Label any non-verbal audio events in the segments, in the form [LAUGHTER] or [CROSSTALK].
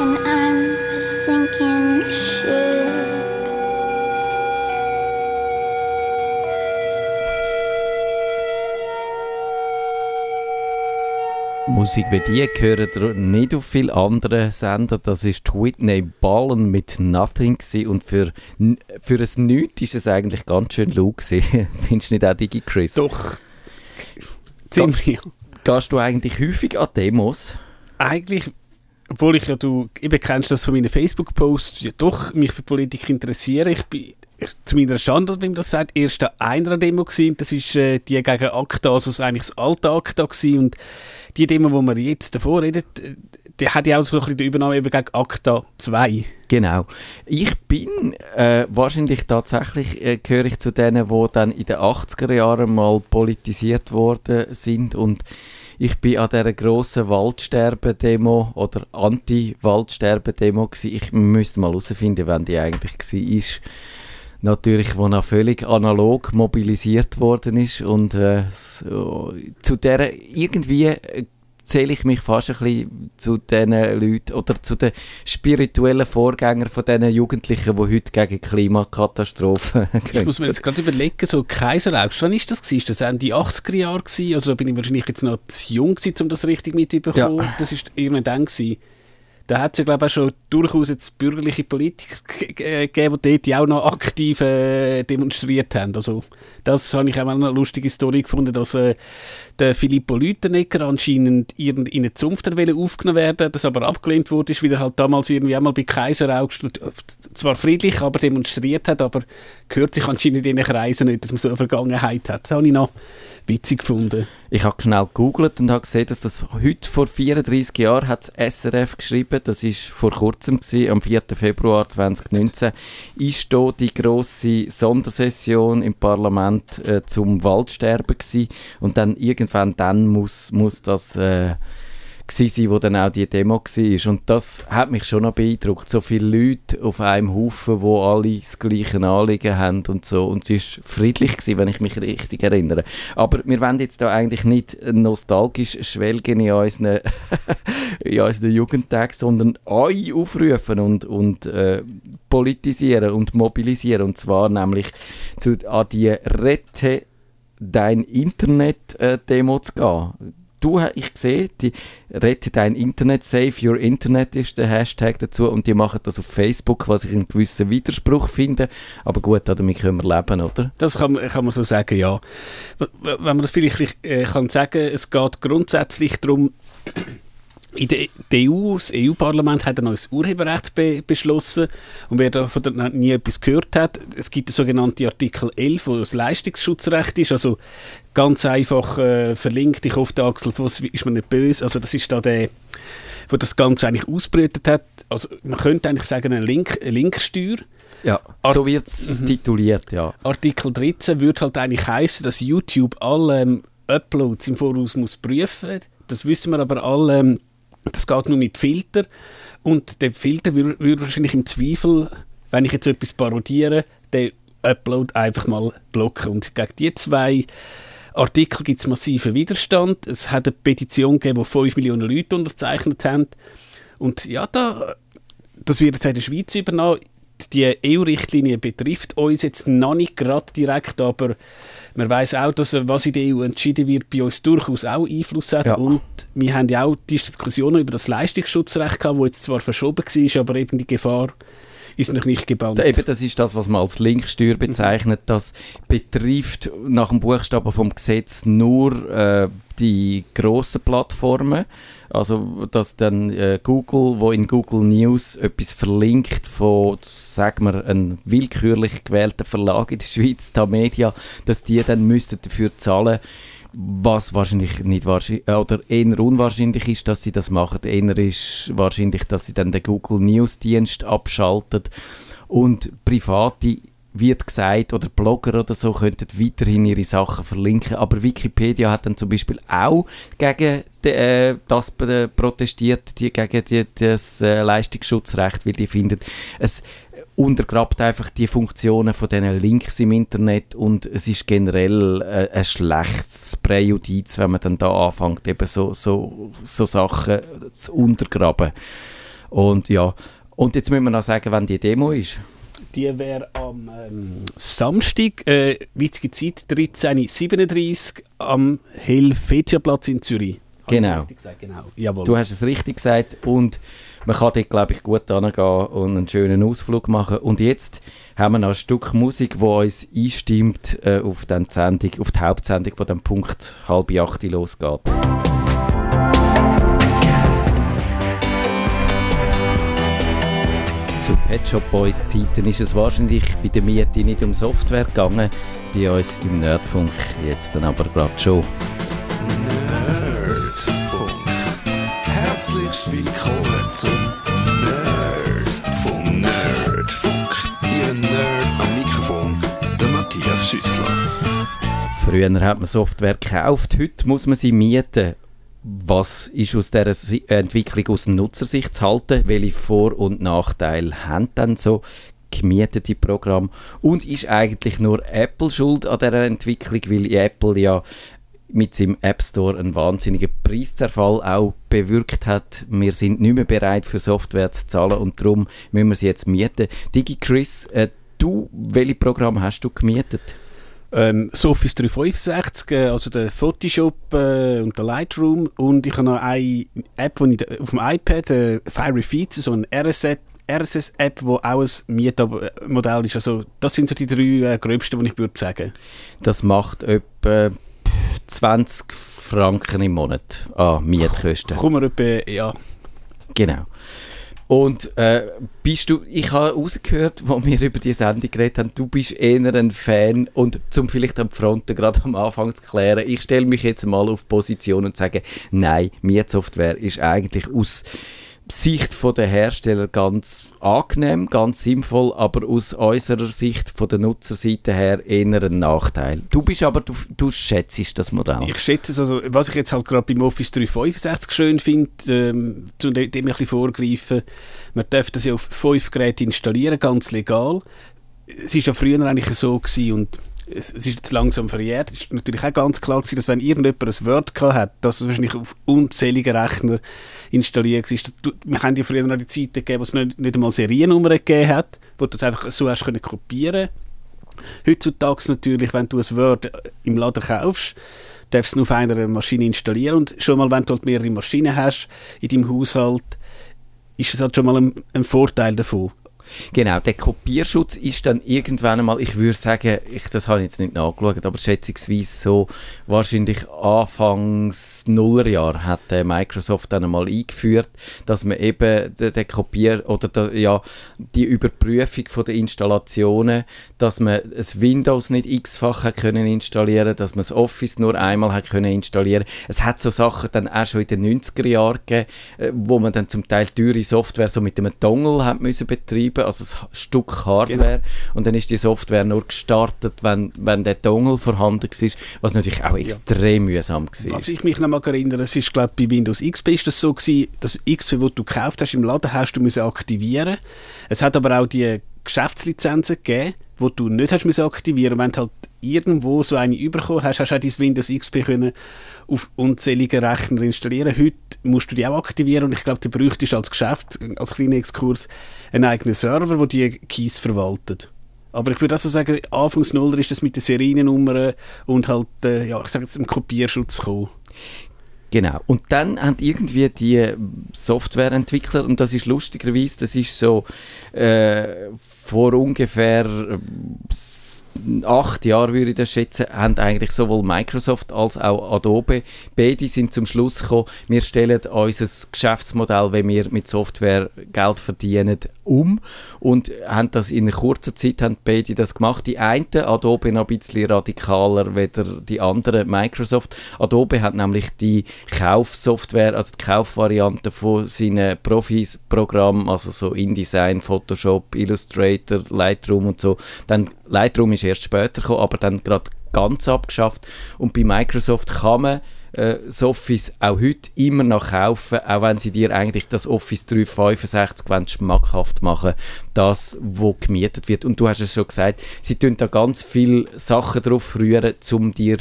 and I'm a sinking ship. Musik wie die gehört nicht auf viele andere Sender. Das ist Whitney Ballen mit Nothing gewesen. und für, für ein Nichts ist es eigentlich ganz schön laut gewesen. [LAUGHS] Findest du nicht auch, Digi Chris? Doch. Ziemlich. Gehst du eigentlich häufig an Demos? Eigentlich, obwohl ich ja, du eben kennst das von meinen Facebook-Posts, ja doch mich für Politik interessiere. Ich bin zu meiner Schande, wie man das sagt, erst an einer Demo gewesen. Das ist äh, die gegen ACTA, also eigentlich das alte ACTA gewesen. Und die Demo, die wir jetzt davor reden, die hat ja auch so ein bisschen die Übernahme eben gegen ACTA 2. Genau. Ich bin äh, wahrscheinlich tatsächlich, äh, gehöre ich zu denen, die dann in den 80er Jahren mal politisiert worden sind und ich bin an dieser grossen Waldsterben-Demo oder Anti-Waldsterben-Demo Ich müsste mal herausfinden, wann die eigentlich war natürlich, wo noch völlig analog mobilisiert worden ist und äh, zu der irgendwie zähle ich mich fast ein bisschen zu den Leuten oder zu den spirituellen Vorgängern von diesen Jugendlichen, die heute gegen Klimakatastrophen [LAUGHS] Ich muss mir jetzt gerade überlegen, so Kaiseraugst, wann ist das gewesen? Ist das Ende 80er Jahre gewesen? Also da bin ich wahrscheinlich jetzt noch zu jung gewesen, um das richtig mitzubekommen. Ja. Das ist irgendwann dann gewesen da hat es ja glaube ich auch schon durchaus jetzt bürgerliche Politiker [LAUGHS] gegeben, die dort auch noch aktiv äh, demonstriert haben. Also das habe ich auch eine lustige Story gefunden, dass äh, der Filippo Lütenegger anscheinend in eine Zunft aufgenommen werden, das aber abgelehnt wurde, ist, weil er halt damals irgendwie einmal bei Kaiser August zwar friedlich, aber demonstriert hat, aber gehört sich anscheinend in den Kreisen nicht, dass man so eine Vergangenheit hat. Das habe ich noch witzig gefunden. Ich habe schnell gegoogelt und habe gesehen, dass das heute vor 34 Jahren hat das SRF geschrieben, das ist vor kurzem gewesen, am 4. Februar 2019, ist da die große Sondersession im Parlament äh, zum Waldsterben gewesen. und dann irgendwann dann muss, muss das äh, gewesen, wo dann auch die Demo war. Und das hat mich schon noch beeindruckt. So viele Leute auf einem Haufen, wo alle das gleiche Anliegen haben und so. Und es war friedlich gewesen, wenn ich mich richtig erinnere. Aber wir wollen jetzt da eigentlich nicht nostalgisch schwelgen in unseren, [LAUGHS] in unseren Jugendtagen, sondern euch aufrufen und, und äh, politisieren und mobilisieren. Und zwar nämlich zu, an die Rette dein Internet-Demo äh, zu gehen du, ich sehe, die rette dein Internet, save your Internet ist der Hashtag dazu und die machen das auf Facebook, was ich einen gewissen Widerspruch finde, aber gut, damit können wir leben, oder? Das kann, kann man so sagen, ja. Wenn man das vielleicht äh, kann sagen, es geht grundsätzlich darum, in der, EU, das EU-Parlament hat ein neues Urheberrecht be beschlossen und wer davon noch nie etwas gehört hat, es gibt den sogenannten Artikel 11, wo das Leistungsschutzrecht ist, also ganz einfach äh, verlinkt, ich hoffe, der Axel Voss ist mir nicht böse, also das ist da der, wo das Ganze eigentlich ausbrütet hat, also man könnte eigentlich sagen, eine, Link, eine Linksteuer, ja, Art so wird es mhm. tituliert, ja. Artikel 13 würde halt eigentlich heißen, dass YouTube alle ähm, Uploads im Voraus muss prüfen. Das wissen wir aber alle, ähm, das geht nur mit Filter. Und der Filter würde würd wahrscheinlich im Zweifel, wenn ich jetzt etwas parodiere, den Upload einfach mal blocken. Und gegen die zwei Artikel gibt es massiven Widerstand. Es hat eine Petition gegeben, die 5 Millionen Leute unterzeichnet haben. Und ja, da, das wird jetzt in der Schweiz übernommen. Die EU-Richtlinie betrifft uns jetzt noch nicht gerade direkt, aber man weiß auch, dass was in der EU entschieden wird, bei uns durchaus auch Einfluss hat. Ja. Und wir haben ja auch die Diskussionen über das Leistungsschutzrecht gehabt, wo jetzt zwar verschoben war, aber eben die Gefahr ist noch nicht gebannt. Eben, das ist das, was man als Linksteuer bezeichnet. Das betrifft nach dem Buchstaben vom Gesetz nur äh, die grossen Plattformen. Also, dass dann äh, Google, wo in Google News etwas verlinkt von, sagen wir, einem willkürlich gewählten Verlag in der Schweiz, Tamedia, dass die dann müssten dafür zahlen was wahrscheinlich nicht wahrscheinlich, äh, oder eher unwahrscheinlich ist, dass sie das machen. Eher ist wahrscheinlich, dass sie dann den Google News Dienst abschalten und private wird gesagt, oder Blogger oder so könnten weiterhin ihre Sachen verlinken. Aber Wikipedia hat dann zum Beispiel auch gegen die, äh, das protestiert, die, gegen die, das äh, Leistungsschutzrecht, weil die finden, es untergrabt einfach die Funktionen von diesen Links im Internet und es ist generell äh, ein schlechtes Präjudiz, wenn man dann da anfängt, eben so, so, so Sachen zu untergraben. Und ja, und jetzt müssen wir noch sagen, wann die Demo ist. Die wäre am ähm, Samstag, äh, witzige Zeit, 13.37 am Helvetia-Platz in Zürich. Genau. genau. Jawohl. Du hast es richtig gesagt und man kann dort, glaube ich, gut hingehen und einen schönen Ausflug machen. Und jetzt haben wir noch ein Stück Musik, das uns einstimmt äh, auf, die Sendung, auf die Hauptsendung, die dann Punkt halb acht losgeht. Zu Pet Shop Boys Zeiten ist es wahrscheinlich bei der Miete nicht um Software gegangen, bei uns im Nerdfunk jetzt dann aber gerade schon. Herzlich willkommen zum Nerd vom Nerdfunk. Ihr Nerd am Mikrofon, der Matthias Schüssler. Früher hat man Software gekauft, heute muss man sie mieten. Was ist aus dieser Entwicklung aus Nutzersicht zu halten? Welche Vor- und Nachteile haben dann so gemietete Programme? Und ist eigentlich nur Apple schuld an dieser Entwicklung, weil Apple ja mit seinem App Store einen wahnsinnigen Preiszerfall auch bewirkt hat. Wir sind nicht mehr bereit für Software zu zahlen und darum müssen wir sie jetzt mieten. Digi Chris, äh, du, welche Programme hast du gemietet? Ähm, Office 365, äh, also der Photoshop äh, und der Lightroom und ich habe noch eine App, die ich auf dem iPad, äh, Fiery Feeds, so ein RSS RSS-App, wo auch ein Mietmodell ist. Also das sind so die drei äh, gröbsten, die ich würde sagen. Das macht etwa 20 Franken im Monat an Mietkosten. Kommen wir etwa, ja. Genau. Und äh, bist du, ich habe rausgehört, als wir über die Sendung geredet haben, du bist eher ein Fan und zum vielleicht am Fronten gerade am Anfang zu klären, ich stelle mich jetzt mal auf Position und sage, nein, Mietsoftware ist eigentlich aus Sicht der Hersteller ganz angenehm, ganz sinnvoll, aber aus unserer Sicht von der Nutzerseite her eher ein Nachteil. Du bist aber, du, du schätzt das Modell. Ich schätze es, also was ich jetzt halt gerade beim Office 365 schön finde, ähm, zu dem, dem ein bisschen vorgreifen, man darf das ja auf fünf Geräten installieren, ganz legal. Es war ja früher eigentlich so gewesen und es, es, ist jetzt langsam verjährt. Es ist natürlich auch ganz klar gewesen, dass wenn irgendjemand ein Word gehabt hat, dass es wahrscheinlich auf unzähligen Rechnern installiert ist. Wir haben ja früher noch die Zeiten gegeben, wo es nicht, nicht einmal Seriennummern gegeben hat, wo du das einfach so hast können kopieren Heutzutage natürlich, wenn du ein Word im Laden kaufst, darfst du es auf einer Maschine installieren und schon mal, wenn du halt mehrere Maschinen hast in deinem Haushalt, ist es halt schon mal ein, ein Vorteil davon. Genau, der Kopierschutz ist dann irgendwann einmal, ich würde sagen, ich, das habe ich jetzt nicht nachgeschaut, aber schätzungsweise so wahrscheinlich Anfangs Nullerjahr hat äh, Microsoft dann einmal eingeführt, dass man eben den, den Kopier oder der, ja, die Überprüfung von der Installationen, dass man das Windows nicht x-fach können installieren, dass man das Office nur einmal hat können installieren. Es hat so Sachen dann auch schon in den 90er Jahren gegeben, äh, wo man dann zum Teil teure Software so mit einem Dongle hat müssen betreiben geschrieben, also ein Stück Hardware. Genau. Und dann ist die Software nur gestartet, wenn, wenn der Dongle vorhanden war, was natürlich auch extrem ja. mühsam war. Was ich mich noch mal erinnere, es ist glaube bei Windows XP ist das so gewesen, das XP, das du gekauft hast im Laden, hast du müssen aktivieren. Es hat aber auch die Geschäftslizenzen gegeben, die du nicht hast müssen aktivieren. Wenn du halt irgendwo so eine bekommen hast, hast du auch dein Windows XP können auf unzähligen Rechnern installieren. Heute musst du die auch aktivieren und ich glaube, du bräuchtest als Geschäft, als kleiner Exkurs, einen eigenen Server, der die Keys verwaltet. Aber ich würde auch so sagen, Anfangs Nuller ist das mit den Seriennummern und halt, äh, ja, ich sage jetzt, im Kopierschutz gekommen. Genau. Und dann haben irgendwie die Softwareentwickler, und das ist lustigerweise, das ist so äh, vor ungefähr acht Jahren, würde ich das schätzen, haben eigentlich sowohl Microsoft als auch Adobe, beide sind zum Schluss gekommen, wir stellen unser Geschäftsmodell, wenn wir mit Software Geld verdienen, um und haben das in kurzer Zeit haben beide das gemacht. Die einen, Adobe noch ein bisschen radikaler weder die anderen, Microsoft. Adobe hat nämlich die Kaufsoftware, also die Kaufvariante von seinen Profis-Programmen, also so InDesign, Photoshop, Illustrator, Lightroom und so. Dann Lightroom ist erst später gekommen, aber dann gerade ganz abgeschafft. Und bei Microsoft kann man äh, das Office auch heute immer noch kaufen, auch wenn sie dir eigentlich das Office 365 schmackhaft machen, das, wo gemietet wird. Und du hast es schon gesagt, sie tun da ganz viele Sachen drauf rühren, um dir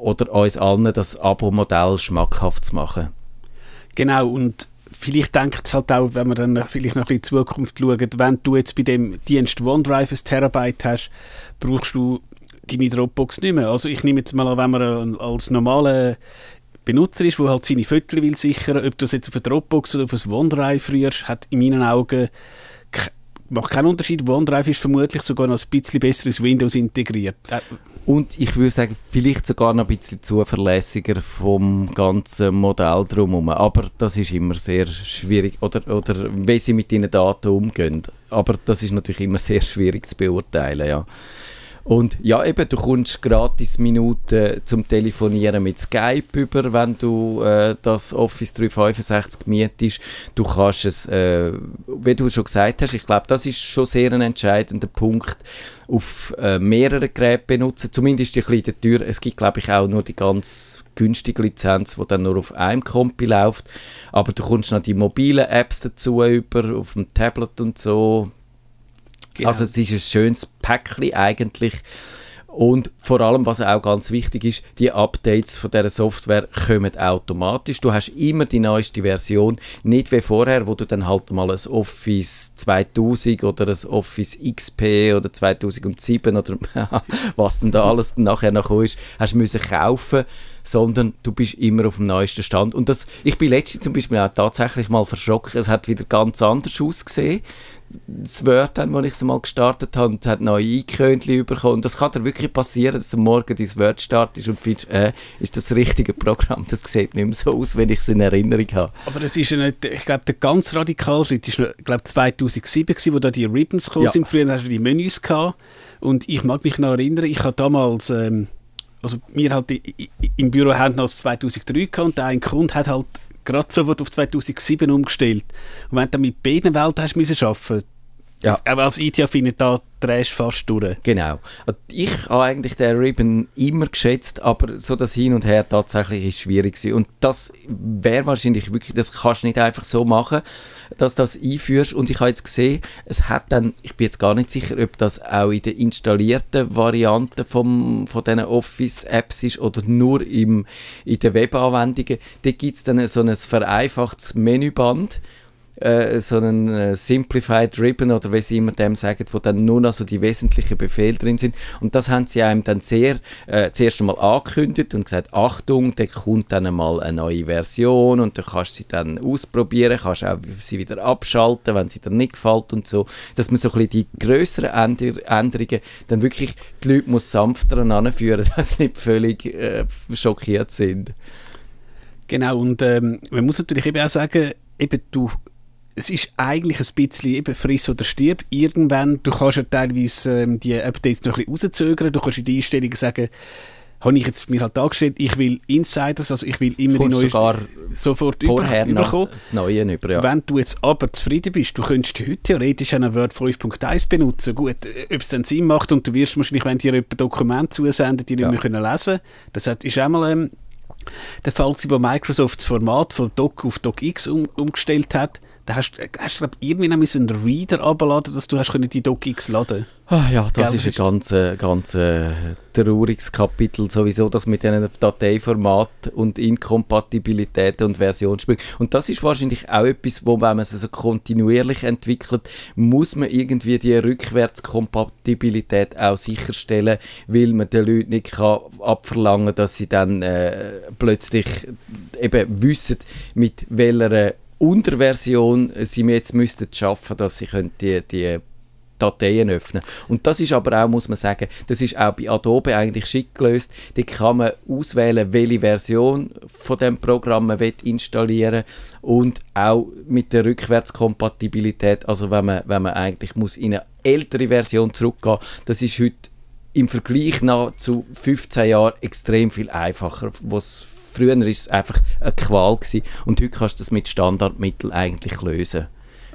oder uns allen das Abo-Modell schmackhaft zu machen. Genau, und vielleicht denkt es halt auch, wenn wir dann vielleicht noch in die Zukunft schauen, wenn du jetzt bei dem Dienst OneDrive ein Terabyte hast, brauchst du deine Dropbox nicht mehr. Also ich nehme jetzt mal an, wenn man als normaler Benutzer ist, der halt seine Fotos will sichern, ob das jetzt auf eine Dropbox oder auf ein OneDrive rührst, hat in meinen Augen macht keinen Unterschied. OneDrive ist vermutlich sogar noch ein bisschen besser ins Windows integriert. Äh, Und ich würde sagen, vielleicht sogar noch ein bisschen zuverlässiger vom ganzen Modell drumherum. Aber das ist immer sehr schwierig. Oder, oder wie sie mit ihren Daten umgehen. Aber das ist natürlich immer sehr schwierig zu beurteilen, ja. Und ja, eben, du kommst gratis Minuten zum Telefonieren mit Skype über, wenn du äh, das Office 365 mietest. Du kannst es, äh, wie du schon gesagt hast, ich glaube, das ist schon sehr ein entscheidender Punkt, auf äh, mehreren Geräten benutzen. Zumindest die kleine Tür. Es gibt, glaube ich, auch nur die ganz günstige Lizenz, die dann nur auf einem Kompi läuft. Aber du kommst noch die mobilen Apps dazu über, auf dem Tablet und so Genau. Also es ist ein schönes Päckchen eigentlich. Und vor allem, was auch ganz wichtig ist, die Updates von dieser Software kommen automatisch. Du hast immer die neueste Version, nicht wie vorher, wo du dann halt mal ein Office 2000 oder ein Office XP oder 2007 oder [LAUGHS] was denn da alles nachher noch ist, hast müssen kaufen sondern du bist immer auf dem neuesten Stand. Und das, ich bin letztens zum Beispiel auch tatsächlich mal verschrocken, es hat wieder ganz anders ausgesehen Word, dann, als ich es mal gestartet habe, und es hat neue Einkönchen bekommen. Und das kann dir wirklich passieren, dass du morgen dein Word startest und findest, äh, ist das, das richtige Programm? Das sieht nicht mehr so aus, wenn ich es in Erinnerung habe. Aber das ist ja nicht, ich glaube, der ganz radikale Schritt war, glaube 2007 gewesen, wo da die Ribbons gekommen ja. sind. Früher hast du die Menüs gehabt. Und ich mag mich noch erinnern, ich habe damals, ähm, also wir halt im Büro haben noch 2003 gehabt und ein Kunde hat halt gerade sofort auf 2007 umgestellt. Und wenn du dann mit beiden Welten hast müssen arbeiten ja. Aber als IT-Affine, da drehst du fast durch. Genau. Ich habe eigentlich den Ribbon immer geschätzt, aber so das Hin und Her tatsächlich ist schwierig gewesen. Und das wäre wahrscheinlich wirklich, das kannst du nicht einfach so machen, dass du das einführst. Und ich habe jetzt gesehen, es hat dann, ich bin jetzt gar nicht sicher, ob das auch in der installierten Variante vom, von diesen Office-Apps ist oder nur im, in den Webanwendungen. Da gibt es dann so ein vereinfachtes Menüband, äh, so einen äh, Simplified Ribbon oder wie sie immer dem sagen, wo dann nur noch so die wesentlichen Befehle drin sind. Und das haben sie einem dann sehr äh, zuerst einmal angekündigt und gesagt, Achtung, da kommt dann einmal eine neue Version und du kannst sie dann ausprobieren, kannst auch sie wieder abschalten, wenn sie dir nicht gefällt und so. Dass man so ein bisschen die größeren Änder Änderungen dann wirklich die Leute muss sanfter anführen, [LAUGHS] dass sie nicht völlig äh, schockiert sind. Genau, und ähm, man muss natürlich eben auch sagen, eben du es ist eigentlich ein bisschen eben friss oder stirb. Irgendwann, du kannst ja teilweise ähm, die Updates noch ein bisschen rauszögern, du kannst in die Einstellungen sagen, habe ich jetzt mir halt angestellt, ich will Insiders, also ich will immer Kommst die neue sogar sofort vorher über, noch das Neue über, ja. Wenn du jetzt aber zufrieden bist, du könntest heute theoretisch einen Word 5.1 benutzen. Gut, ob es dann Sinn macht und du wirst wahrscheinlich, wenn dir jemand Dokumente zusenden, die ja. nicht mehr lesen können. Das ist einmal ähm, der Fall, wo Microsoft das Format von Doc auf DocX um, umgestellt hat da hast, hast du irgendwie noch einen Reader abladen, dass du hast die DocX laden Ah, ja, das Gell, ist ein ganz, äh, ganz äh, trauriges Kapitel sowieso, das mit diesen Dateiformat und Inkompatibilitäten und Versionsspielen. Und das ist wahrscheinlich auch etwas, wo, wenn man es so kontinuierlich entwickelt, muss man irgendwie die Rückwärtskompatibilität auch sicherstellen, weil man den Leuten nicht kann abverlangen dass sie dann äh, plötzlich eben wissen, mit welcher Unterversion sie jetzt müssten schaffen, dass sie die, die Dateien öffnen. Und das ist aber auch, muss man sagen, das ist auch bei Adobe eigentlich schick gelöst. Da kann man auswählen, welche Version von dem Programm man will installieren und auch mit der Rückwärtskompatibilität, also wenn man, wenn man eigentlich muss in eine ältere Version zurückgehen, das ist heute im Vergleich nach zu 15 Jahren extrem viel einfacher, was Früher war es einfach eine Qual gewesen, und heute kannst du das mit Standardmitteln eigentlich lösen.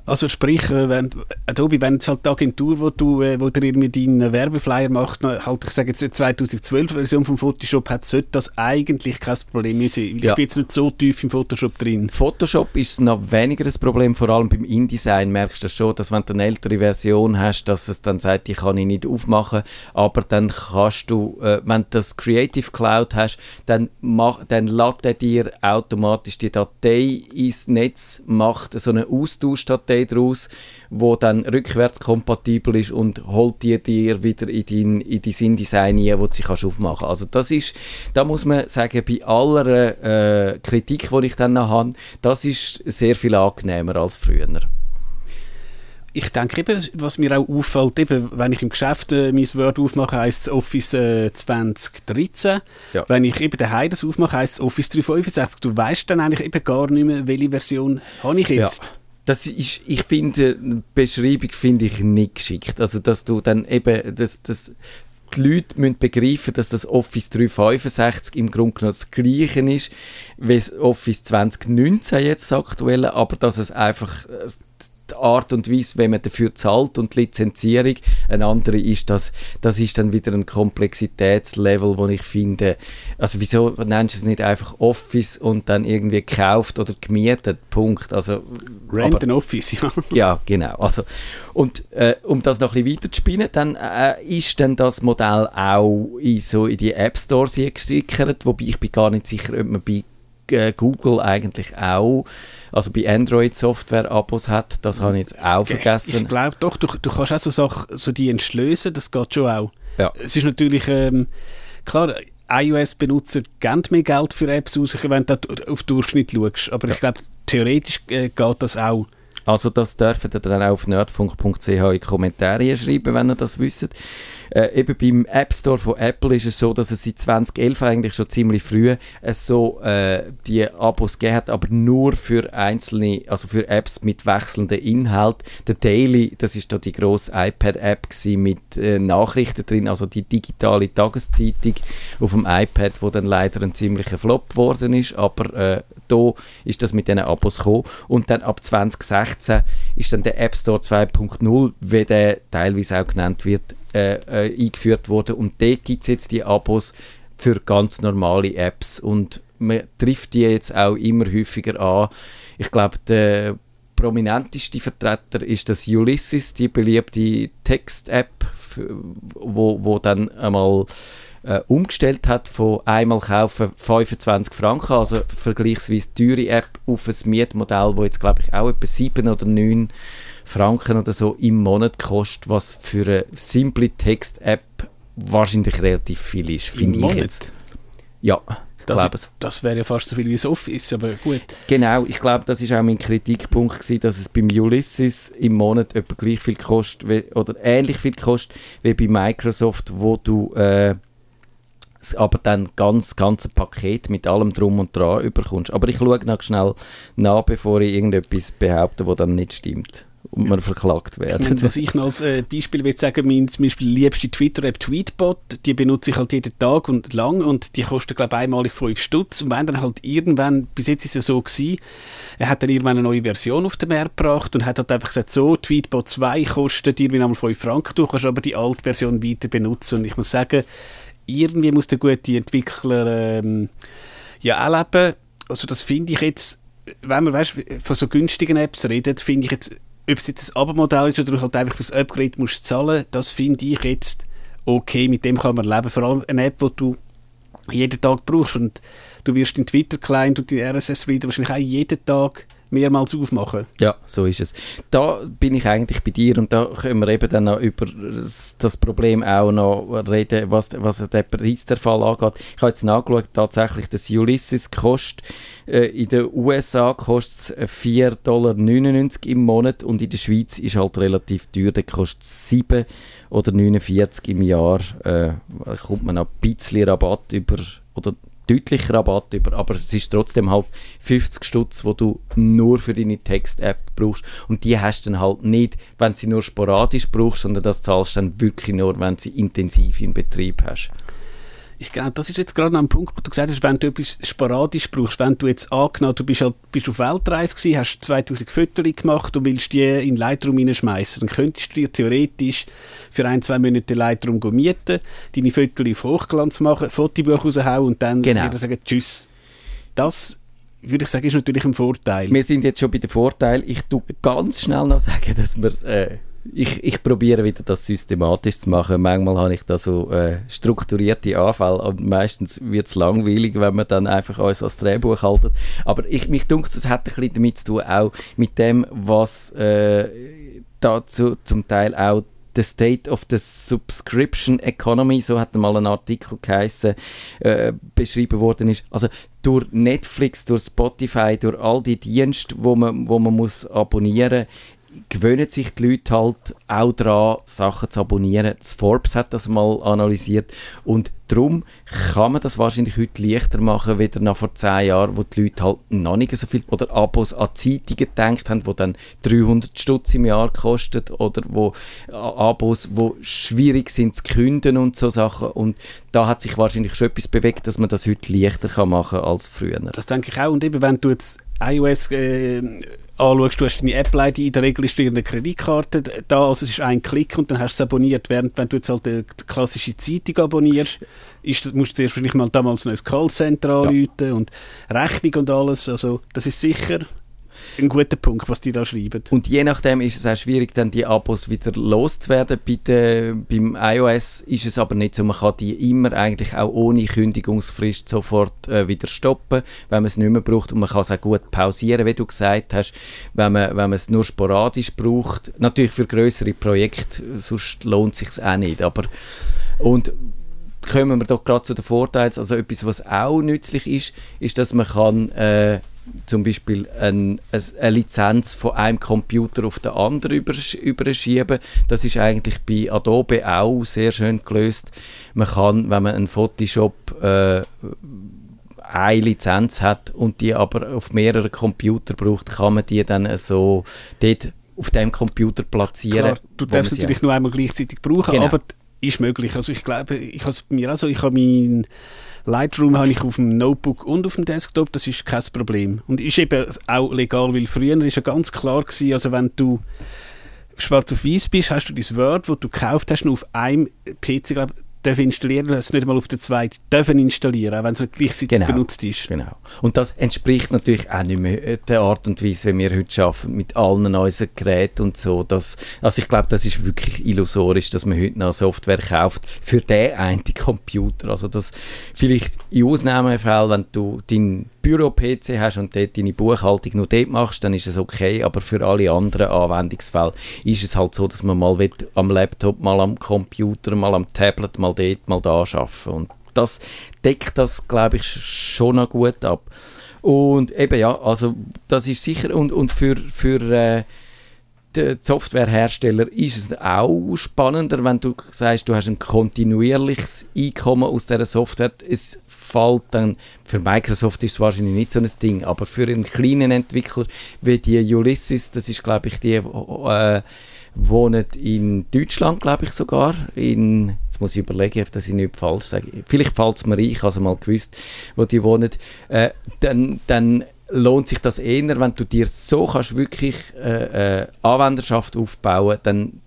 Also sprich, äh, wenn, Adobe, wenn jetzt halt die Agentur, wo du, äh, wo dir irgendwie deinen Werbeflyer macht, halt, ich sage jetzt die 2012-Version vom Photoshop hat, sollte das eigentlich kein Problem sein. Ja. Ich bin jetzt nicht so tief im Photoshop drin. Photoshop ist noch weniger ein Problem, vor allem beim InDesign merkst du schon, dass wenn du eine ältere Version hast, dass es dann sagt, die kann ich nicht aufmachen, aber dann kannst du, äh, wenn du das Creative Cloud hast, dann, mach, dann lädt er dir automatisch die Datei ins Netz, macht so eine Austauschdatei daraus, wo dann rückwärtskompatibel ist und holt die dir wieder in dein, in dein InDesign rein, wo du sie kannst aufmachen Also das ist, da muss man sagen, bei aller äh, Kritik, die ich dann noch habe, das ist sehr viel angenehmer als früher. Ich denke eben, was mir auch auffällt, eben, wenn ich im Geschäft äh, mein Word aufmache, heisst es Office äh, 2013. Ja. Wenn ich eben daheim das aufmache, heisst es Office 365. Du weißt dann eigentlich eben gar nicht mehr, welche Version habe ich jetzt. Ja. Das ist, ich finde, die Beschreibung finde ich nicht geschickt. Also, dass du dann eben, dass, dass die Leute müssen begreifen, dass das Office 365 im Grunde genommen das Gleiche ist, wie das Office 2019 jetzt das aktuelle, aber dass es einfach äh, die Art und Weise, wenn man dafür zahlt und die Lizenzierung eine andere ist, das, das ist dann wieder ein Komplexitätslevel, wo ich finde, also wieso nennst du es nicht einfach Office und dann irgendwie gekauft oder gemietet, Punkt. Also, Rent aber- Office, ja. [LAUGHS] ja, genau. Also, und äh, um das noch ein bisschen weiter zu spinnen, dann äh, ist dann das Modell auch in, so in die App Stores gesickert, wobei ich bin gar nicht sicher, ob man bei Google eigentlich auch, also bei Android Software-Abos hat. Das habe ich jetzt auch Ich vergessen. glaube doch, du, du kannst auch so Sachen, so die entschlösen, das geht schon auch. Ja. Es ist natürlich, ähm, klar, iOS-Benutzer geben mehr Geld für Apps aus, wenn du auf Durchschnitt schaust. Aber ich glaube, theoretisch äh, geht das auch. Also das dürft ihr dann auch auf nerdfunk.ch in die Kommentare schreiben, wenn ihr das wisst. Äh, eben beim App Store von Apple ist es so, dass es seit 2011 eigentlich schon ziemlich früh es so äh, die Abos gegeben hat, aber nur für einzelne, also für Apps mit wechselndem Inhalt. Der Daily, das ist da die grosse iPad-App mit äh, Nachrichten drin, also die digitale Tageszeitung auf dem iPad, wo dann leider ein ziemlicher Flop geworden ist, aber äh, da ist das mit diesen Abos gekommen. Und dann ab 2016 ist dann der App Store 2.0, wie der teilweise auch genannt wird, äh, äh, eingeführt worden. Und dort gibt es jetzt die Abos für ganz normale Apps. Und man trifft die jetzt auch immer häufiger an. Ich glaube, der prominenteste Vertreter ist das Ulysses, die beliebte Text-App, wo, wo dann einmal äh, umgestellt hat von einmal kaufen 25 Franken, also vergleichsweise teure App auf ein Mietmodell, wo jetzt glaube ich auch etwa 7 oder 9 Franken oder so im Monat kostet, was für eine simple Text-App wahrscheinlich relativ viel ist, finde ich Monat. jetzt. Ja, ich Das, glaube es. das wäre ja fast so viel wie das Office, aber gut. Genau, ich glaube, das ist auch mein Kritikpunkt gewesen, dass es beim Ulysses im Monat etwa gleich viel kostet, wie, oder ähnlich viel kostet wie bei Microsoft, wo du äh, aber dann ganz ganze Paket mit allem drum und dran überkommst. Aber ich schaue noch schnell nach, bevor ich irgendetwas behaupte, wo dann nicht stimmt und man verklagt werden. Was ich noch als äh, Beispiel will sagen, mein zum Beispiel liebste Twitter-App Tweetbot, die benutze ich halt jeden Tag und lang und die kostet glaube ich einmalig 5 Stutz. Und wenn dann halt irgendwann, bis jetzt ist es so gewesen, er hat dann irgendwann eine neue Version auf den Markt gebracht und hat halt einfach gesagt, so, Tweetbot 2 kostet irgendwie einmal 5 Franken, du kannst aber die alte Version weiter benutzen. Und ich muss sagen, irgendwie muss der gute Entwickler ähm, ja leben, also das finde ich jetzt, wenn man weißt, von so günstigen Apps redet, finde ich jetzt, ob es jetzt ein Abo-Modell ist oder du halt einfach fürs Upgrade musst zahlen, das finde ich jetzt okay, mit dem kann man leben. Vor allem eine App, die du jeden Tag brauchst und du wirst den Twitter-Client und den RSS-Reader wahrscheinlich auch jeden Tag mehrmals aufmachen. Ja, so ist es. Da bin ich eigentlich bei dir und da können wir eben dann noch über das Problem auch noch reden, was, was den Preisverfall angeht. Ich habe jetzt nachgeschaut, tatsächlich das Ulysses kostet, in den USA kostet es 4,99 Dollar im Monat und in der Schweiz ist halt relativ teuer, da kostet es 7 oder 49 im Jahr. Äh, kommt man noch ein bisschen Rabatt über, oder deutlich Rabatt über, aber es ist trotzdem halt 50 Stutz, wo du nur für deine Text-App brauchst und die hast du dann halt nicht, wenn sie nur sporadisch brauchst, sondern das zahlst du dann wirklich nur, wenn sie intensiv in Betrieb hast. Ich glaube, das ist jetzt gerade ein Punkt, wo du gesagt hast, wenn du etwas sporadisch brauchst, wenn du jetzt angenommen, du bist, halt, bist auf Weltreise gewesen, hast 2000 Fotos gemacht und willst die in Lightroom hineinschmeißen, dann könntest du dir theoretisch für ein, zwei Monate Lightroom mieten, deine Fotos auf Hochglanz machen, Fotobuch raushauen und dann Genau. wieder sagen, tschüss. Das, würde ich sagen, ist natürlich ein Vorteil. Wir sind jetzt schon bei den Vorteilen. Ich tue ganz schnell noch sagen, dass wir... Äh, ich, ich probiere wieder das systematisch zu machen. Manchmal habe ich da so äh, strukturierte Anfälle und meistens wird es langweilig, wenn man dann einfach alles als Drehbuch haltet. Aber ich, mich dunkt, es hat ein bisschen damit zu tun, auch mit dem, was äh, dazu zum Teil auch The State of the Subscription Economy, so hat mal ein Artikel geheißen, äh, beschrieben worden ist. Also durch Netflix, durch Spotify, durch all die Dienste, wo man, wo man muss abonnieren gewöhnen sich die Leute halt auch daran, Sachen zu abonnieren. Das Forbes hat das mal analysiert und darum kann man das wahrscheinlich heute leichter machen, wieder nach vor zehn Jahren, wo die Leute halt noch nicht so viel oder Abos an Zeitungen gedacht haben, die dann 300 Stutz im Jahr kosten oder wo äh, Abos, wo schwierig sind zu künden und so Sachen und da hat sich wahrscheinlich schon etwas bewegt, dass man das heute leichter kann machen als früher. Das denke ich auch. Und eben, wenn du jetzt iOS äh, anschaust, du hast deine Apple-ID, in der Regel ist dir eine Kreditkarte da, also es ist ein Klick und dann hast du es abonniert. Während wenn du jetzt halt die, die klassische Zeitung abonnierst, ist, das- musst du zuerst wahrscheinlich mal damals ein Callcenter anrufen und Rechnung und alles. Also das ist sicher ein guter Punkt, was die da schreiben. Und je nachdem ist es auch schwierig, dann die Abos wieder loszuwerden. Bei beim iOS ist es aber nicht so, man kann die immer eigentlich auch ohne Kündigungsfrist sofort äh, wieder stoppen, wenn man es nicht mehr braucht und man kann es auch gut pausieren, wie du gesagt hast, wenn man, wenn man es nur sporadisch braucht. Natürlich für größere Projekte, sonst lohnt es sich auch nicht, aber und kommen wir doch gerade zu den Vorteilen. Also etwas, was auch nützlich ist, ist, dass man kann äh, zum Beispiel ein, ein, eine Lizenz von einem Computer auf den anderen übersch überschieben. Das ist eigentlich bei Adobe auch sehr schön gelöst. Man kann, wenn man einen Photoshop äh, eine Lizenz hat und die aber auf mehreren Computer braucht, kann man die dann so dort auf dem Computer platzieren. Klar, du darfst natürlich nur einmal gleichzeitig brauchen, Genau. aber ist möglich. Also ich glaube, ich habe es bei mir auch so, ich habe mein Lightroom habe ich auf dem Notebook und auf dem Desktop, das ist kein Problem. Und ist eben auch legal, weil früher ist ja ganz klar gewesen, also wenn du schwarz auf weiß bist, hast du das Word, das du gekauft hast, nur auf einem PC, glaube darf installieren, es nicht mal auf der zweiten dürfen installieren, auch wenn es nicht gleichzeitig Genau. benutzt ist. Genau. Und das entspricht natürlich auch nicht mehr äh, der Art und Weise, wie wir heute arbeiten, mit allen unseren Geräten und so. Das, also ich glaube, das ist wirklich illusorisch, dass man heute noch Software kauft für den einen Computer. Also das vielleicht in Ausnahmefällen, wenn du deinen Büro-PC hast und dort deine Buchhaltung nur dort machst, dann ist es okay, aber für alle anderen Anwendungsfälle ist es halt so, dass man mal am Laptop, mal am Computer, mal am Tablet, mal dort, mal da arbeiten und das deckt das, glaube ich, schon noch gut ab. Und eben ja, also das ist sicher und, und für, für äh, den Softwarehersteller ist es auch spannender, wenn du sagst, du hast ein kontinuierliches Einkommen aus dieser Software. Es fällt dann, für Microsoft ist es wahrscheinlich nicht so ein Ding, aber für einen kleinen Entwickler wie die Ulysses, das ist glaube ich die, äh, wohnen in Deutschland, glaube ich sogar. In, jetzt muss ich überlegen, ob das ich nicht falsch sage. Vielleicht fällt es mir ein, ich habe mal gewusst, wo die wohnen. Äh, dann, dann lohnt sich das eher, wenn du dir so kannst wirklich äh, äh, Anwenderschaft aufbauen, dann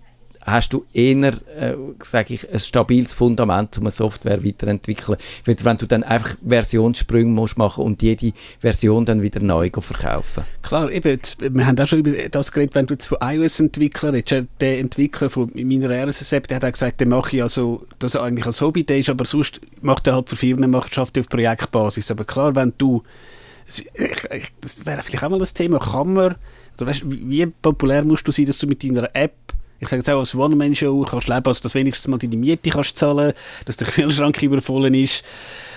hast du eher, äh, sage ich, ein stabiles Fundament, um eine Software weiterentwickeln. Weil wenn du dann einfach Versionssprünge musst machen und jede Version dann wieder neu verkaufen. Klar, eben, jetzt, wir haben auch schon über das geredet, wenn du jetzt von iOS-Entwicklern redest, der Entwickler von meiner RSS-App, der hat auch gesagt, der mache ich also, das eigentlich als Hobby, ist, aber sonst macht er halt für Firmen, er auf Projektbasis. Aber klar, wenn du, das wäre vielleicht auch mal das Thema, kann man, oder weißt, wie populär musst du sein, dass du mit deiner App ich sage jetzt auch als One-Man-Show kannst leben, also dass wenigstens mal deine Miete kannst zahlen, dass der [LAUGHS] Kühlschrank übervollen ist.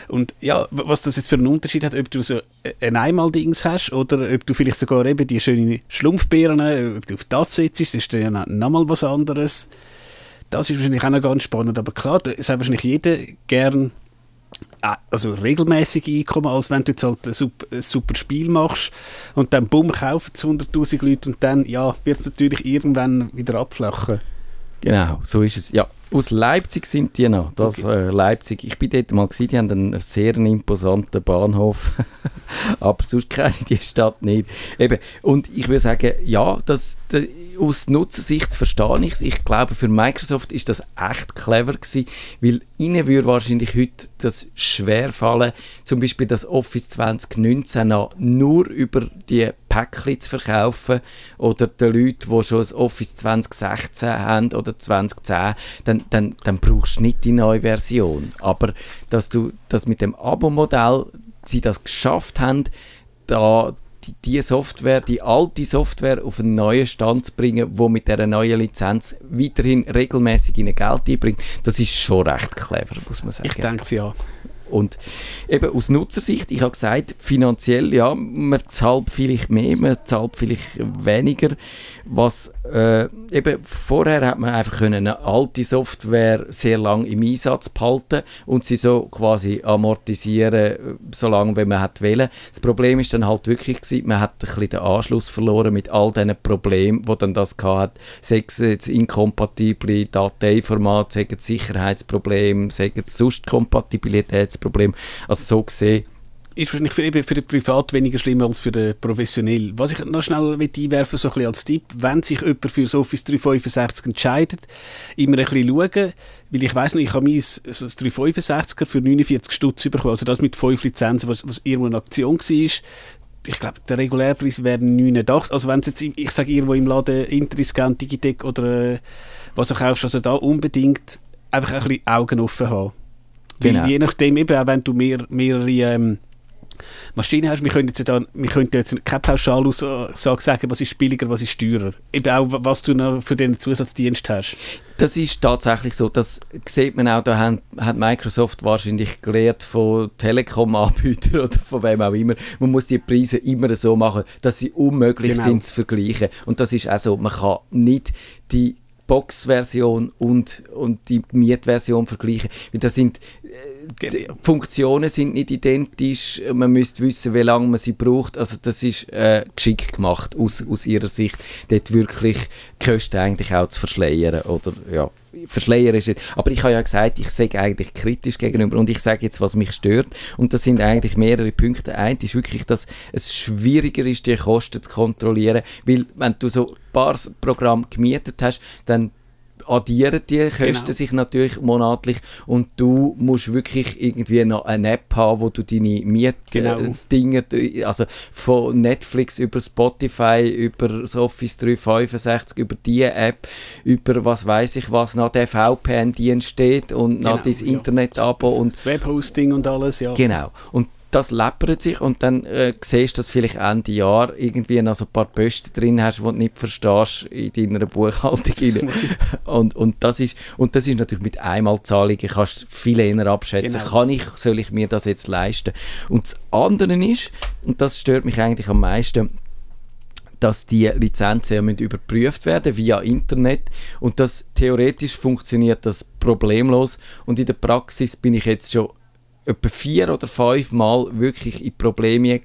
Und ja, was das jetzt für einen Unterschied hat, ob du so ein Einmal-Dings hast oder ob du vielleicht sogar eben die schönen Schlumpfbeeren, äh, ob du auf das sitzt, das ist dann ja noch- noch mal was anderes. Das ist wahrscheinlich auch noch ganz spannend, aber klar, es hat wahrscheinlich jeder gern äh, also regelmäßige Einkommen, als wenn du jetzt halt ein super, super Spiel machst und dann bumm, kaufen es 100'000 Leute und dann ja, wird es natürlich irgendwann wieder abflachen. Genau, so ist es. Ja, Aus Leipzig sind die noch. Das, Okay. äh, Leipzig. Ich bin dort mal gewesen, die haben einen sehr imposanten Bahnhof. [LAUGHS] Aber sonst kenne ich die Stadt nicht. Eben. Und ich würde sagen, ja, das, de, aus Nutzersicht verstehe ich es. Ich glaube, für Microsoft ist das echt clever gewesen, weil ihnen würde wahrscheinlich heute das schwer fallen, zum Beispiel das Office 2019 noch nur über die Päckchen zu verkaufen oder den Leuten, die schon das Office 2016 haben oder 2010, dann, dann, dann brauchst du nicht die neue Version. Aber dass du das mit dem Abo-Modell, sie das geschafft haben, da die, die Software, die alte Software auf einen neuen Stand zu bringen, wo mit der neuen Lizenz weiterhin regelmäßig ihnen Geld einbringt, das ist schon recht clever, muss man sagen. Ich denke es ja. Und eben aus Nutzersicht, ich habe gesagt, finanziell, ja, man zahlt vielleicht mehr, man zahlt vielleicht weniger. Was äh, eben vorher hat man einfach können eine alte Software sehr lang im Einsatz behalten und sie so quasi amortisieren, äh, so lange, wie man hat wollen. Das Problem ist dann halt wirklich gewesen, man hat ein bisschen den Anschluss verloren mit all diesen Problemen, wo dann das hat. Jetzt inkompatible Dateiformate, Sicherheitsprobleme, sei es sonst Kompatibilitätsprobleme. Also so gesehen, ist wahrscheinlich für, eben für den Privat weniger schlimm als für den Professionell. Was ich noch schnell einwerfen so ein bisschen als Tipp, wenn sich jemand für das Office 365 entscheidet, immer ein bisschen schauen, weil ich weiss noch, ich habe mein so das 365er für 49 Stutz bekommen, also das mit 5 Lizenzen, was, was irgendwo eine Aktion war. Ich glaube, der Regulärpreis wäre 89. Also wenn es jetzt, ich sage irgendwo im Laden Intriscan, Digitec oder äh, was du kaufst, also da unbedingt einfach ein bisschen Augen offen haben. Weil Genau. je nachdem, eben auch wenn du mehr, mehrere ähm, Maschinen hast, wir können jetzt, da, wir können jetzt keine Pauschalaussage sagen, was ist billiger, was ist teurer. Eben auch, was du noch für den Zusatzdienst hast. Das ist tatsächlich so. Das sieht man auch, da hat, hat Microsoft wahrscheinlich gelernt von Telekom-Anbietern [LAUGHS] oder von wem auch immer. Man muss die Preise immer so machen, dass sie unmöglich Genau. sind zu vergleichen. Und das ist auch so, man kann nicht die Box-Version und, und die Mietversion vergleichen. Weil das sind, äh, die Genau. Funktionen sind nicht identisch, man müsste wissen, wie lange man sie braucht. Also das ist äh, geschickt gemacht aus, aus ihrer Sicht, dort wirklich die Kosten eigentlich auch zu verschleiern. Oder, ja, verschleiern ist nicht. Aber ich habe ja gesagt, ich sage eigentlich kritisch gegenüber und ich sage jetzt, was mich stört. Und das sind eigentlich mehrere Punkte. Ein ist wirklich, dass es schwieriger ist, die Kosten zu kontrollieren, weil wenn du so ein paar Programme gemietet hast, dann addieren die Kosten Genau. sich natürlich monatlich und du musst wirklich irgendwie noch eine App haben, wo du deine Genau. Mietdinger, also von Netflix über Spotify, über das Office 365, über die App, über was weiß ich was, noch der VPN-Dienst steht und noch Genau, dein ja. Internet-Abo und Das Webhosting und alles, ja. Genau. Und das läppert sich und dann äh, siehst du, dass vielleicht Ende Jahr irgendwie noch so ein paar Posten drin hast, die du nicht verstehst in deiner Buchhaltung. rein. und, und, das ist, und das ist natürlich mit Einmalzahlungen, kannst du viel eher abschätzen. Genau. Kann ich, soll ich mir das jetzt leisten? Und das andere ist, und das stört mich eigentlich am meisten, dass die Lizenzen ja müssen überprüft werden via Internet und das theoretisch funktioniert das problemlos und in der Praxis bin ich jetzt schon etwa vier oder fünf Mal wirklich in Probleme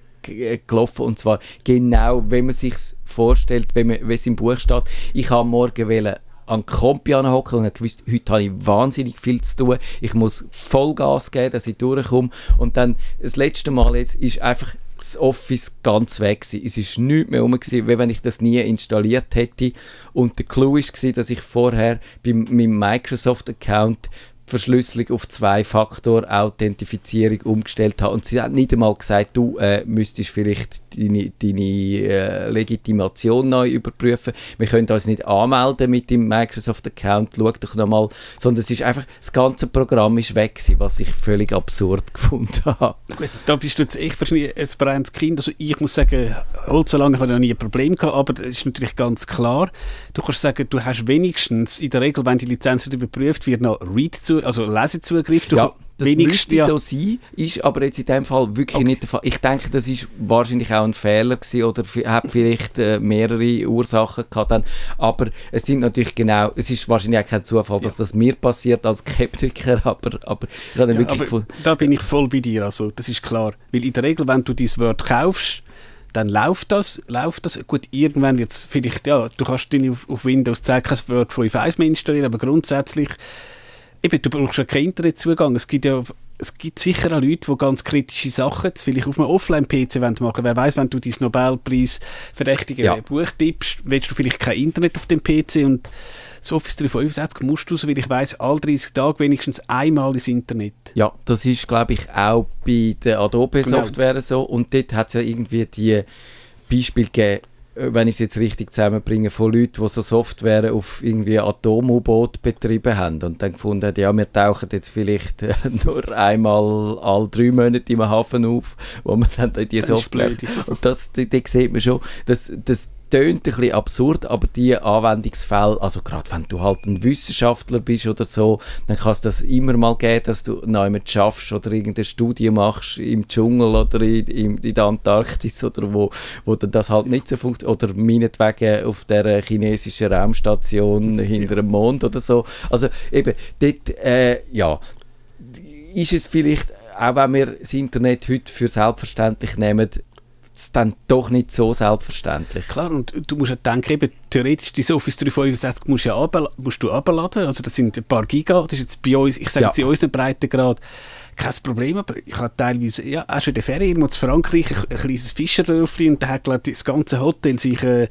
gelaufen und zwar genau, wenn man sich vorstellt, wenn, man, es im Buch steht, ich habe morgen wollen an Kompi hocken und habe gewusst, heute habe ich wahnsinnig viel zu tun. Ich muss Vollgas geben, dass ich durchkomme. Und dann das letzte Mal jetzt ist einfach das Office ganz weg gewesen. Es ist nichts mehr rum, gewesen, wie wenn ich das nie installiert hätte. Und der Clou war, dass ich vorher bei meinem Microsoft-Account Verschlüsselung auf Zwei-Faktor-Authentifizierung umgestellt habe. Und sie hat nicht einmal gesagt, du äh, müsstest vielleicht deine, deine äh, Legitimation neu überprüfen. Wir können uns nicht anmelden mit dem Microsoft-Account, schau doch nochmal. Sondern es ist einfach, das ganze Programm ist weg gewesen, was ich völlig absurd [LAUGHS] gefunden habe. Gut, da bist du jetzt echt wahrscheinlich ein brennendes Kind. Also ich muss sagen, so lange habe ich noch nie ein Problem gehabt, aber das ist natürlich ganz klar. Du kannst sagen, du hast wenigstens in der Regel, wenn die Lizenz überprüft wird, noch Read zu, also Lesezugriff. Ja, das müsste ja, so sein, ist aber jetzt in dem Fall wirklich Okay. nicht der Fall. Ich denke, das ist wahrscheinlich auch ein Fehler gewesen oder hat vielleicht äh, mehrere Ursachen gehabt. Dann. Aber es sind natürlich genau, es ist wahrscheinlich auch kein Zufall, dass das mir passiert als Skeptiker, [LAUGHS] aber, aber ich habe ja, wirklich aber da bin ich voll bei dir, also das ist klar. Weil in der Regel, wenn du dieses Word kaufst, dann läuft das, läuft das. Gut, irgendwann es vielleicht, ja, du kannst auf, auf Windows 10 kein Word 5.1 mehr installieren, aber grundsätzlich Eben, du brauchst ja keinen Internetzugang. Es gibt ja es gibt sicher auch Leute, die ganz kritische Sachen vielleicht auf einem Offline-PC machen wollen. Wer weiß, wenn du dein Nobelpreis verdächtige Ja. Buch tippst, willst du vielleicht kein Internet auf dem PC und das Office 365 musst du, soweit ich weiß, alle 30 Tage wenigstens einmal ins Internet. Ja, das ist, glaube ich, auch bei der Adobe-Software so. Und dort hat es ja irgendwie die Beispiele gegeben, wenn ich es jetzt richtig zusammenbringe, von Leuten, die so Software auf irgendwie Atom-U-Boot betrieben haben und dann gefunden haben, ja, wir tauchen jetzt vielleicht äh, [LAUGHS] nur einmal alle drei Monate im Hafen auf, wo man dann die Software... [LAUGHS] das, da, da sieht man schon, das, das tönt ein bisschen absurd, aber die Anwendungsfälle, also gerade wenn du halt ein Wissenschaftler bist oder so, dann kann es das immer mal geben, dass du noch jemand schaffst oder irgendeine Studie machst im Dschungel oder in, in, in der Antarktis oder wo, wo dann das halt nicht so funktioniert oder meinetwegen auf der chinesischen Raumstation hinter dem Mond oder so. Also eben, dort, äh, ja, ist es vielleicht, auch wenn wir das Internet heute für selbstverständlich nehmen, es dann doch nicht so selbstverständlich. Klar, und du musst ja denken, eben, theoretisch, die Office 365 musst, du ja runterla- musst du runterladen, also das sind ein paar Giga, das ist jetzt bei uns, ich sage Ja. jetzt in unserem Breitengrad, kein Problem, aber ich habe teilweise, ja, auch schon in der Ferien, irgendwo zu Frankreich, ein, ein kleines Fischerdörfli und da hat, glaube ich, das ganze Hotel sich, äh,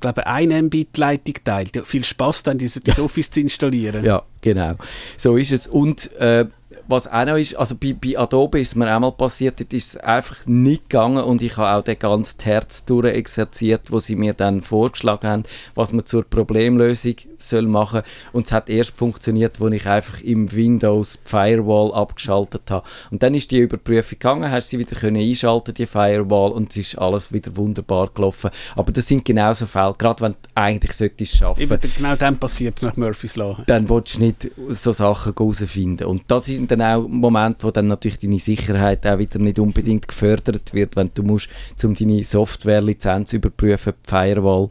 glaube eine Mbit-Leitung teilt. Ja, viel Spaß dann, dieses, das Office zu installieren. Ja, genau. So ist es. Und äh, was auch noch ist, also bei, bei Adobe ist mir auch mal passiert, dort ist es einfach nicht gegangen und ich habe auch den ganzen Herz durchexerziert, wo sie mir dann vorgeschlagen haben, was man zur Problemlösung soll machen und es hat erst funktioniert, wo ich einfach im Windows die Firewall abgeschaltet habe. Und dann ist die Überprüfung gegangen, hast sie wieder können einschalten, die Firewall, und es ist alles wieder wunderbar gelaufen. Aber das sind genauso Fälle, gerade wenn du eigentlich solltest schaffen Eben, genau dann passiert es nach Murphys Law. dann willst du nicht so Sachen herausfinden. Und das sind dann auch Momente, wo dann natürlich deine Sicherheit auch wieder nicht unbedingt gefördert wird, wenn du musst, um deine Software-Lizenz überprüfen, die Firewall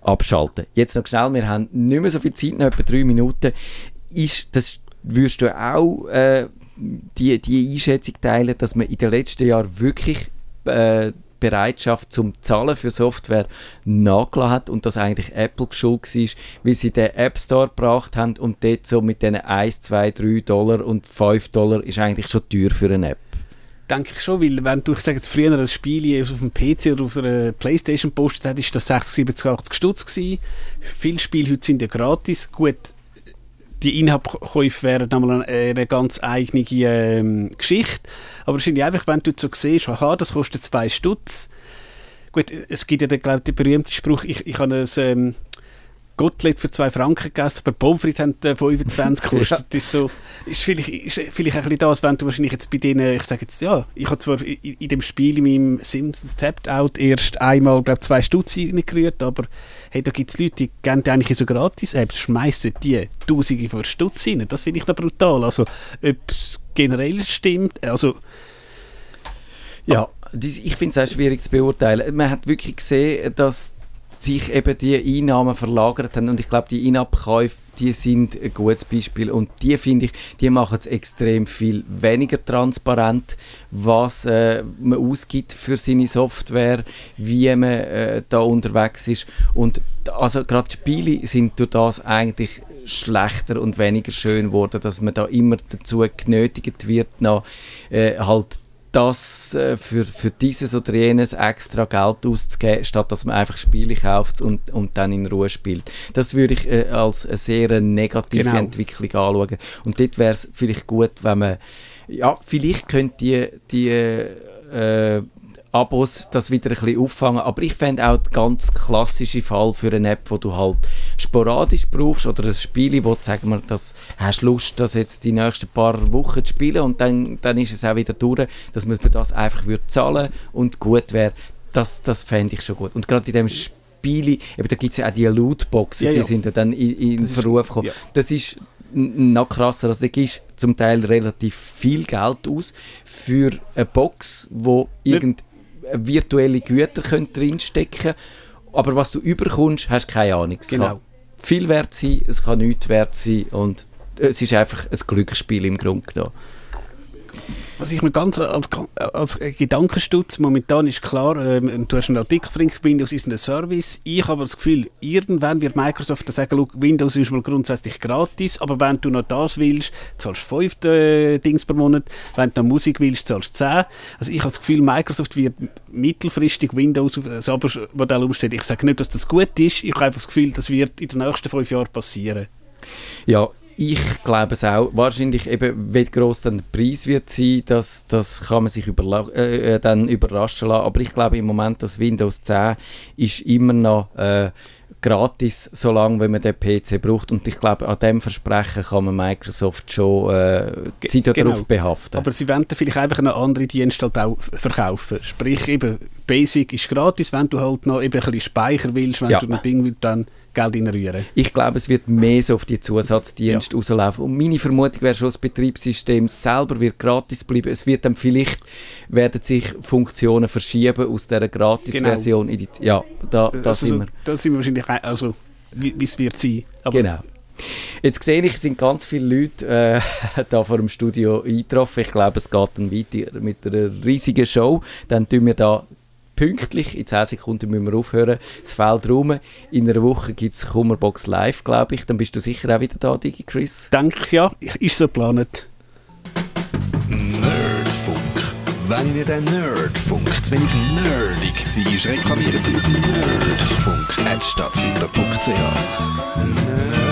abschalten. Jetzt noch schnell, wir haben nicht mehr so viel Zeit, noch etwa drei Minuten. Ist, das würdest du auch äh, die, die Einschätzung teilen, dass man in den letzten Jahren wirklich äh, Bereitschaft zum Zahlen für Software nachgelassen hat und dass eigentlich Apple schuld war, weil sie den App Store gebracht haben und dort so mit diesen 1, 2, 3 Dollar und 5 Dollar ist eigentlich schon teuer für eine App. Denke ich schon, weil wenn du, ich sage jetzt früher ein Spiel auf dem PC oder auf einer Playstation postet hast, ist das 60, 70, 80 Stutz gewesen. Viele Spiele heute sind ja gratis. Gut, die Inhabkäufe wären nochmal eine, eine ganz eigene ähm, Geschichte. Aber wahrscheinlich einfach, wenn du so siehst, aha, das kostet 2 Stutz. Gut, es gibt ja, den, glaub, den berühmten Spruch, ich, ich habe ein ähm, Gottlieb für 2 Franken gegessen, aber Pommes frites haben äh, 25 [LAUGHS] gekostet. Das ist, so, ist, vielleicht, ist vielleicht ein bisschen das, wenn du wahrscheinlich jetzt bei denen, ich sage jetzt, ja, ich habe zwar in, in dem Spiel, in meinem Simpsons Tapped Out, erst einmal, glaube zwei Stutz reingerührt, aber hey, da gibt es Leute, die geben dir eigentlich so Gratis-Apps, schmeißen die Tausende von Stutz rein. Das finde ich noch brutal. Also, ob es generell stimmt, also, Ja, ich finde es auch schwierig zu beurteilen. Man hat wirklich gesehen, dass sich eben die Einnahmen verlagert haben. Und ich glaube, die Inabkäufe, die sind ein gutes Beispiel. Und die finde ich, die machen es extrem viel weniger transparent, was äh, man ausgibt für seine Software, wie man äh, da unterwegs ist. Und also gerade Spiele sind durch das eigentlich schlechter und weniger schön geworden, dass man da immer dazu genötigt wird, noch äh, halt das äh, für, für dieses oder jenes extra Geld auszugeben, statt dass man einfach Spiele kauft und, und dann in Ruhe spielt. Das würde ich äh, als eine sehr negative Genau. Entwicklung anschauen. Und dort wäre es vielleicht gut, wenn man, ja, vielleicht könnte die, die äh, Abos das wieder ein bisschen auffangen, aber ich fände auch der ganz klassische Fall für eine App, wo du halt sporadisch brauchst oder ein Spiel, wo du, sagen wir, das hast Lust, das jetzt die nächsten paar Wochen zu spielen und dann, dann ist es auch wieder durch, dass man für das einfach würde zahlen und gut wäre, das, das fände ich schon gut. Und gerade in dem Spiele, eben, da gibt es ja auch die Lootboxen, Ja, die ja. sind ja dann in, in Das Verruf gekommen. ja. Das ist noch krasser, also da gibst zum Teil relativ viel Geld aus für eine Box, wo irgend virtuelle Güter können drinstecken aber was du überkommst, hast keine Ahnung. Es Genau. kann viel wert sein, es kann nichts wert sein und es ist einfach ein Glücksspiel im Grunde genommen. Was ich mir ganz als, als Gedankenstutz momentan ist klar, ähm, du hast einen Artikel verlinkt, Windows ist ein Service. Ich habe das Gefühl, irgendwann wird Microsoft sagen, Windows ist mal grundsätzlich gratis, aber wenn du noch das willst, zahlst du 5 äh, Dings per Monat, wenn du noch Musik willst, zahlst du 10. Also ich habe das Gefühl, Microsoft wird mittelfristig Windows auf ein Abo-Modell umstellen. Ich sage nicht, dass das gut ist, ich habe einfach das Gefühl, das wird in den nächsten 5 Jahren passieren. Ja, ich glaube es auch. Wahrscheinlich eben, wie groß dann der Preis wird sein, das, das kann man sich äh, äh, dann überraschen lassen. Aber ich glaube im Moment, dass Windows 10 ist immer noch äh, gratis, solange wenn man den PC braucht. Und ich glaube, an dem Versprechen kann man Microsoft schon äh, Zeit genau. darauf behaften. Aber sie wollen vielleicht einfach eine andere Dienste halt auch verkaufen. Sprich eben, Basic ist gratis, wenn du halt noch eben ein bisschen Speicher willst, wenn ja. du ein Ding willst, dann Geld reinrühren. Ich glaube, es wird mehr so auf die Zusatzdienste ja. rauslaufen. Und meine Vermutung wäre schon, das Betriebssystem selber wird gratis bleiben. Es wird dann vielleicht, werden sich Funktionen verschieben aus dieser Gratis-Version genau. in die... Ja, da, da also, sind wir. Da sind wir wahrscheinlich... Also, wie es wird sein. Aber genau. Jetzt sehe ich, es sind ganz viele Leute äh, [LAUGHS] da vor dem Studio eingetroffen. Ich glaube, es geht dann weiter mit einer riesigen Show. Dann tun wir da pünktlich, in 10 Sekunden müssen wir aufhören, es fällt rum. In einer Woche gibt es Kummerbox live, glaube ich. Dann bist du sicher auch wieder da, Digi Chris? Denke ja, ist so geplant. Nerdfunk. Wenn ihr den Nerdfunk zu wenig nerdig seid, reklamiert sie auf nerdfunk.stattfinder.ch. Nerd